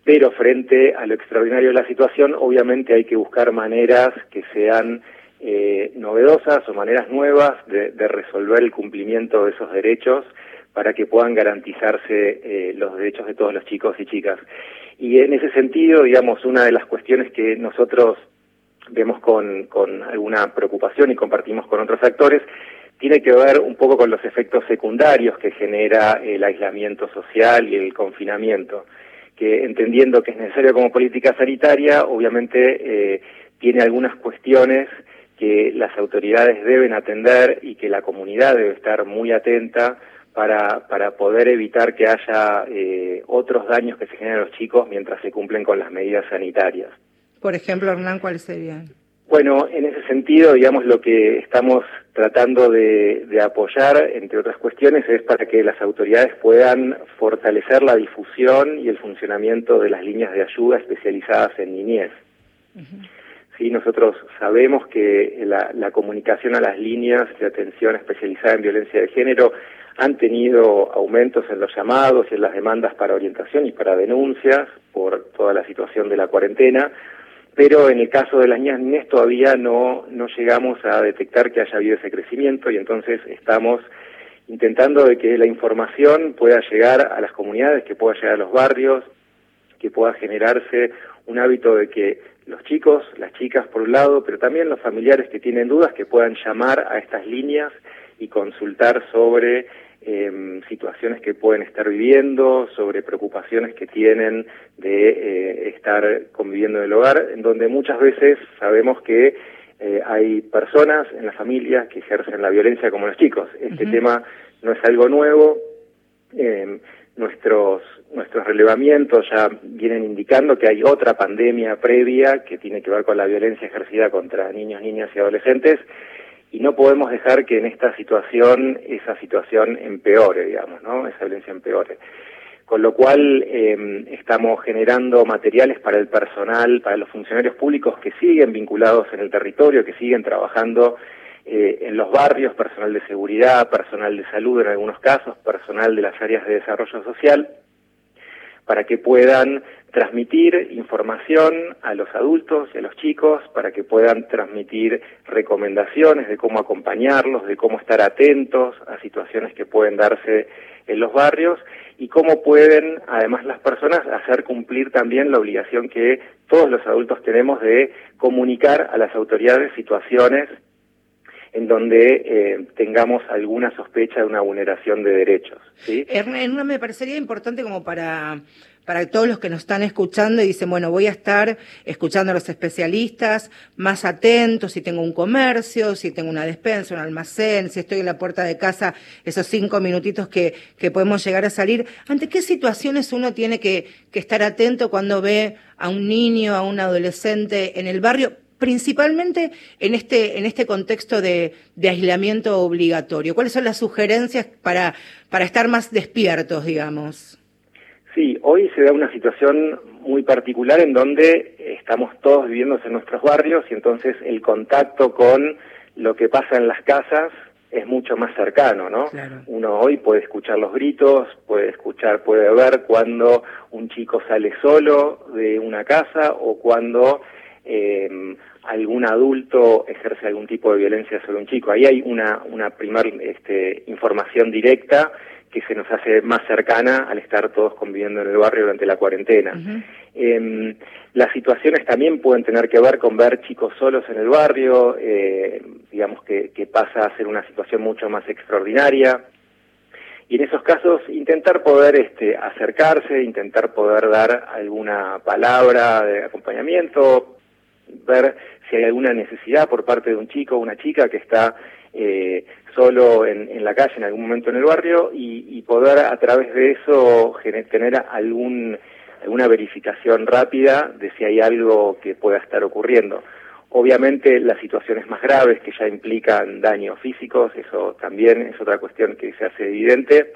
pero frente a lo extraordinario de la situación, obviamente hay que buscar maneras que sean eh, novedosas o maneras nuevas de, resolver el cumplimiento de esos derechos para que puedan garantizarse eh, los derechos de todos los chicos y chicas. Y en ese sentido, digamos, una de las cuestiones que nosotros vemos con alguna preocupación y compartimos con otros actores tiene que ver un poco con los efectos secundarios que genera el aislamiento social y el confinamiento entendiendo que es necesario como política sanitaria, obviamente eh, tiene algunas cuestiones que las autoridades deben atender y que la comunidad debe estar muy atenta para, para poder evitar que haya eh, otros daños que se generen a los chicos mientras se cumplen con las medidas sanitarias. Por ejemplo, Hernán, ¿cuáles serían? Bueno, en ese sentido, digamos, lo que estamos tratando de, de, apoyar, entre otras cuestiones, es para que las autoridades puedan fortalecer la difusión y el funcionamiento de las líneas de ayuda especializadas en niñez. Uh -huh. Sí, nosotros sabemos que la, la, comunicación a las líneas de atención especializada en violencia de género han tenido aumentos en los llamados y en las demandas para orientación y para denuncias por toda la situación de la cuarentena pero en el caso de las niñas todavía no, no llegamos a detectar que haya habido ese crecimiento y entonces estamos intentando de que la información pueda llegar a las comunidades, que pueda llegar a los barrios, que pueda generarse un hábito de que los chicos, las chicas por un lado, pero también los familiares que tienen dudas, que puedan llamar a estas líneas y consultar sobre eh, situaciones que pueden estar viviendo, sobre preocupaciones que tienen de eh, estar conviviendo en el hogar, en donde muchas veces sabemos que eh, hay personas en la familia que ejercen la violencia como los chicos. Este uh -huh. tema no es algo nuevo. nuestros nuestros relevamientos ya vienen indicando que hay otra pandemia previa que tiene que ver con la violencia ejercida contra niños, niñas y adolescentes y no podemos dejar que en esta situación esa situación empeore, digamos, ¿no? Esa violencia empeore. Con lo cual eh, estamos generando materiales para el personal, para los funcionarios públicos que siguen vinculados en el territorio, que siguen trabajando eh, en los barrios, personal de seguridad, personal de salud en algunos casos, personal de las áreas de desarrollo social, para que puedan transmitir información a los adultos y a los chicos, para que puedan transmitir recomendaciones de cómo acompañarlos, de cómo estar atentos a situaciones que pueden darse en los barrios y cómo pueden, además, las personas hacer cumplir también la obligación que todos los adultos tenemos de comunicar a las autoridades situaciones en donde eh, tengamos alguna sospecha de una vulneración de derechos. ¿sí? Hernán, me parecería importante como para para todos los que nos están escuchando y dicen, bueno, voy a estar escuchando a los especialistas, más atentos si tengo un comercio, si tengo una despensa, un almacén, si estoy en la puerta de casa, esos cinco minutitos que, que podemos llegar a salir. ¿Ante qué situaciones uno tiene que, que estar atento cuando ve a un niño, a un adolescente en el barrio? Principalmente en este, en este contexto de, de, aislamiento obligatorio? ¿Cuáles son las sugerencias para, para estar más despiertos, digamos? Sí, hoy se da una situación muy particular en donde estamos todos viviendo en nuestros barrios y entonces el contacto con lo que pasa en las casas es mucho más cercano, ¿no? Uno hoy puede escuchar los gritos, puede escuchar, puede ver cuando un chico sale solo de una casa o cuando eh, algún adulto ejerce algún tipo de violencia sobre un chico. Ahí hay una, una primera este, información directa que se nos hace más cercana al estar todos conviviendo en el barrio durante la cuarentena. eh, las situaciones también pueden tener que ver con ver chicos solos en el barrio, eh, digamos que, que pasa a ser una situación mucho más extraordinaria. Y en esos casos intentar poder este, acercarse, intentar poder dar alguna palabra de acompañamiento, ver si hay alguna necesidad por parte de un chico o una chica que está eh, solo en, la calle en algún momento en el barrio y, poder a través de eso tener algún, alguna verificación rápida de si hay algo que pueda estar ocurriendo. Obviamente las situaciones más graves que ya implican daños físicos, eso también es otra cuestión que se hace evidente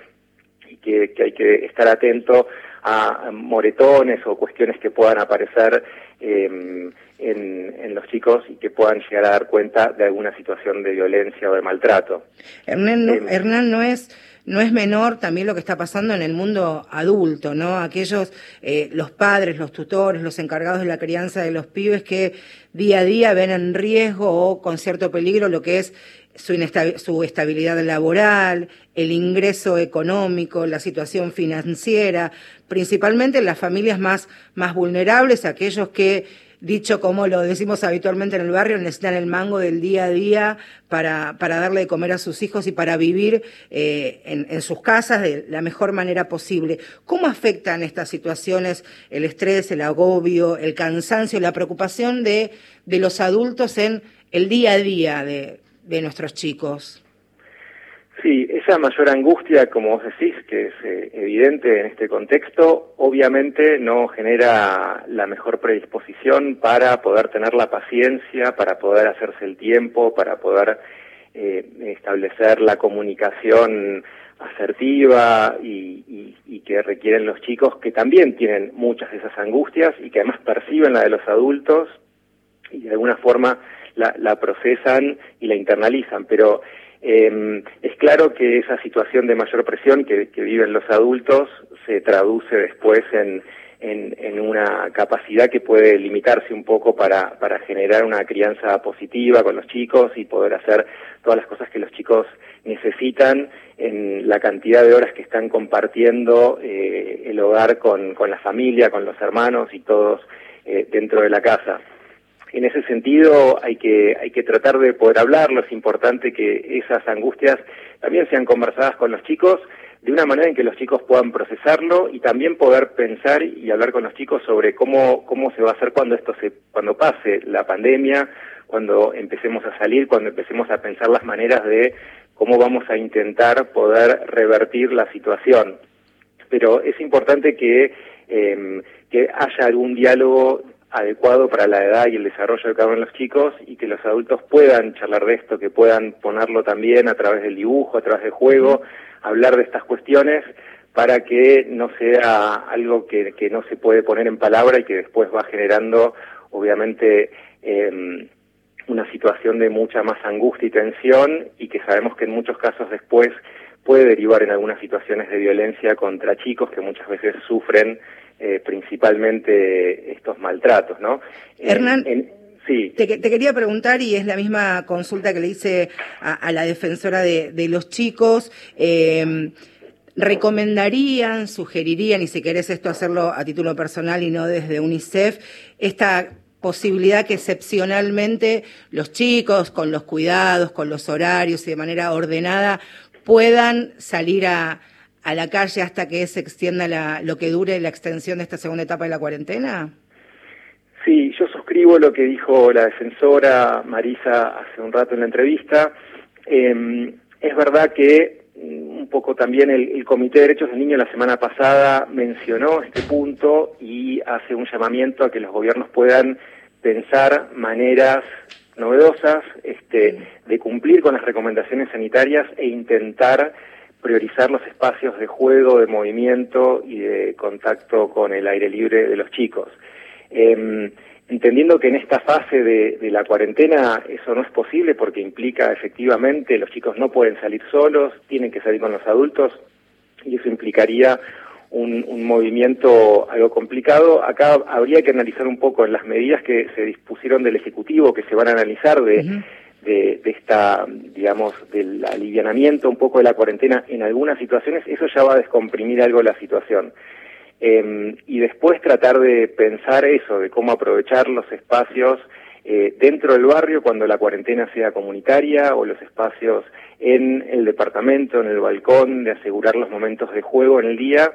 y que hay que estar atento a moretones o cuestiones que puedan aparecer eh, en, en, los chicos y que puedan llegar a dar cuenta de alguna situación de violencia o de maltrato. Hernán, no, eh, Hernán, no es no es menor también lo que está pasando en el mundo adulto, ¿no? Aquellos, eh, los padres, los tutores, los encargados de la crianza de los pibes que día a día ven en riesgo o con cierto peligro lo que es su, su estabilidad laboral, el ingreso económico, la situación financiera, principalmente en las familias más, más vulnerables, aquellos que dicho como lo decimos habitualmente en el barrio, necesitan el mango del día a día para, para darle de comer a sus hijos y para vivir eh, en, en, sus casas de la mejor manera posible. ¿Cómo afectan estas situaciones el estrés, el agobio, el cansancio, la preocupación de, de los adultos en el día a día de, de nuestros chicos? Sí, esa mayor angustia, como vos decís, que es eh, evidente en este contexto, obviamente no genera la mejor predisposición para poder tener la paciencia, para poder hacerse el tiempo, para poder eh, establecer la comunicación asertiva y, y, y, que requieren los chicos que también tienen muchas de esas angustias y que además perciben la de los adultos y de alguna forma la, la procesan y la internalizan, pero eh, es claro que esa situación de mayor presión que, viven los adultos se traduce después en, en, en, una capacidad que puede limitarse un poco para, para generar una crianza positiva con los chicos y poder hacer todas las cosas que los chicos necesitan en la cantidad de horas que están compartiendo eh, el hogar con, con la familia, con los hermanos y todos eh, dentro de la casa en ese sentido hay que, hay que tratar de poder hablarlo, es importante que esas angustias también sean conversadas con los chicos de una manera en que los chicos puedan procesarlo y también poder pensar y hablar con los chicos sobre cómo, cómo se va a hacer cuando esto se, cuando pase la pandemia, cuando empecemos a salir, cuando empecemos a pensar las maneras de cómo vamos a intentar poder revertir la situación. pero es importante que, eh, que haya algún diálogo adecuado para la edad y el desarrollo de cada uno de los chicos y que los adultos puedan charlar de esto, que puedan ponerlo también a través del dibujo, a través del juego, hablar de estas cuestiones para que no sea algo que, que no se puede poner en palabra y que después va generando, obviamente, eh, una situación de mucha más angustia y tensión y que sabemos que en muchos casos después puede derivar en algunas situaciones de violencia contra chicos que muchas veces sufren eh, principalmente estos maltratos, ¿no? Hernán, En- sí. te, te quería preguntar, y es la misma consulta que le hice a, a la defensora de, de los chicos, eh, ¿recomendarían, sugerirían, y si querés esto hacerlo a título personal y no desde UNICEF, esta posibilidad que excepcionalmente los chicos, con los cuidados, con los horarios y de manera ordenada, puedan salir a, a la calle hasta que se extienda la, lo que dure la extensión de esta segunda etapa de la cuarentena? Sí, yo suscribo lo que dijo la defensora Marisa hace un rato en la entrevista. Eh, es verdad que mm, un poco también el, el Comité de Derechos del Niño la semana pasada mencionó este punto y hace un llamamiento a que los gobiernos puedan pensar maneras novedosas este, de cumplir con las recomendaciones sanitarias e intentar priorizar los espacios de juego, de movimiento y de contacto con el aire libre de los chicos. Eh, entendiendo que en esta fase de, la cuarentena eso no es posible porque implica efectivamente los chicos no pueden salir solos, tienen que salir con los adultos y eso implicaría un movimiento algo complicado. Acá habría que analizar un poco en las medidas que se dispusieron del Ejecutivo, que se van a analizar de, de, esta, digamos, del alivianamiento un poco de la cuarentena en algunas situaciones, eso ya va a descomprimir algo la situación. Eh, y después tratar de pensar eso, de cómo aprovechar los espacios eh, dentro del barrio cuando la cuarentena sea comunitaria o los espacios en el departamento, en el balcón, de asegurar los momentos de juego en el día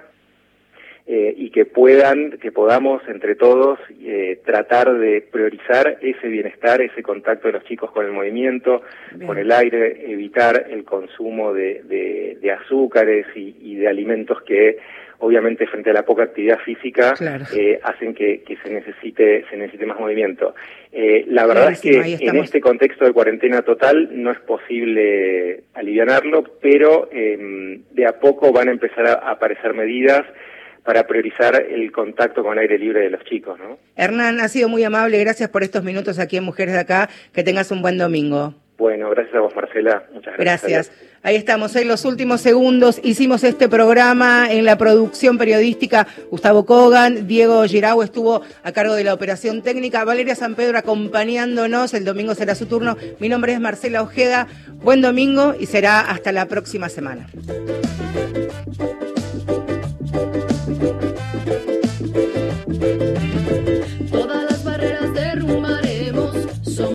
eh, y que puedan, que podamos entre todos eh, tratar de priorizar ese bienestar, ese contacto de los chicos con el movimiento, Bien. con el aire, evitar el consumo de, de- de azúcares y, y de alimentos que obviamente frente a la poca actividad física Claro. eh, hacen que, que se necesite se necesite más movimiento. Eh, la verdad es que en este contexto de cuarentena total no es posible alivianarlo, pero eh, de a poco van a empezar a aparecer medidas para priorizar el contacto con el aire libre de los chicos, ¿no? Hernán, ha sido muy amable. Gracias por estos minutos aquí en Mujeres de Acá. Que tengas un buen domingo. Bueno, gracias a vos, Marcela. Muchas gracias. Gracias. Ahí estamos, en los últimos segundos hicimos este programa en la producción periodística. Gustavo Kogan, Diego Girau estuvo a cargo de la operación técnica, Valeria San Pedro acompañándonos. El domingo será su turno. Mi nombre es Marcela Ojeda. Buen domingo y será hasta la próxima semana.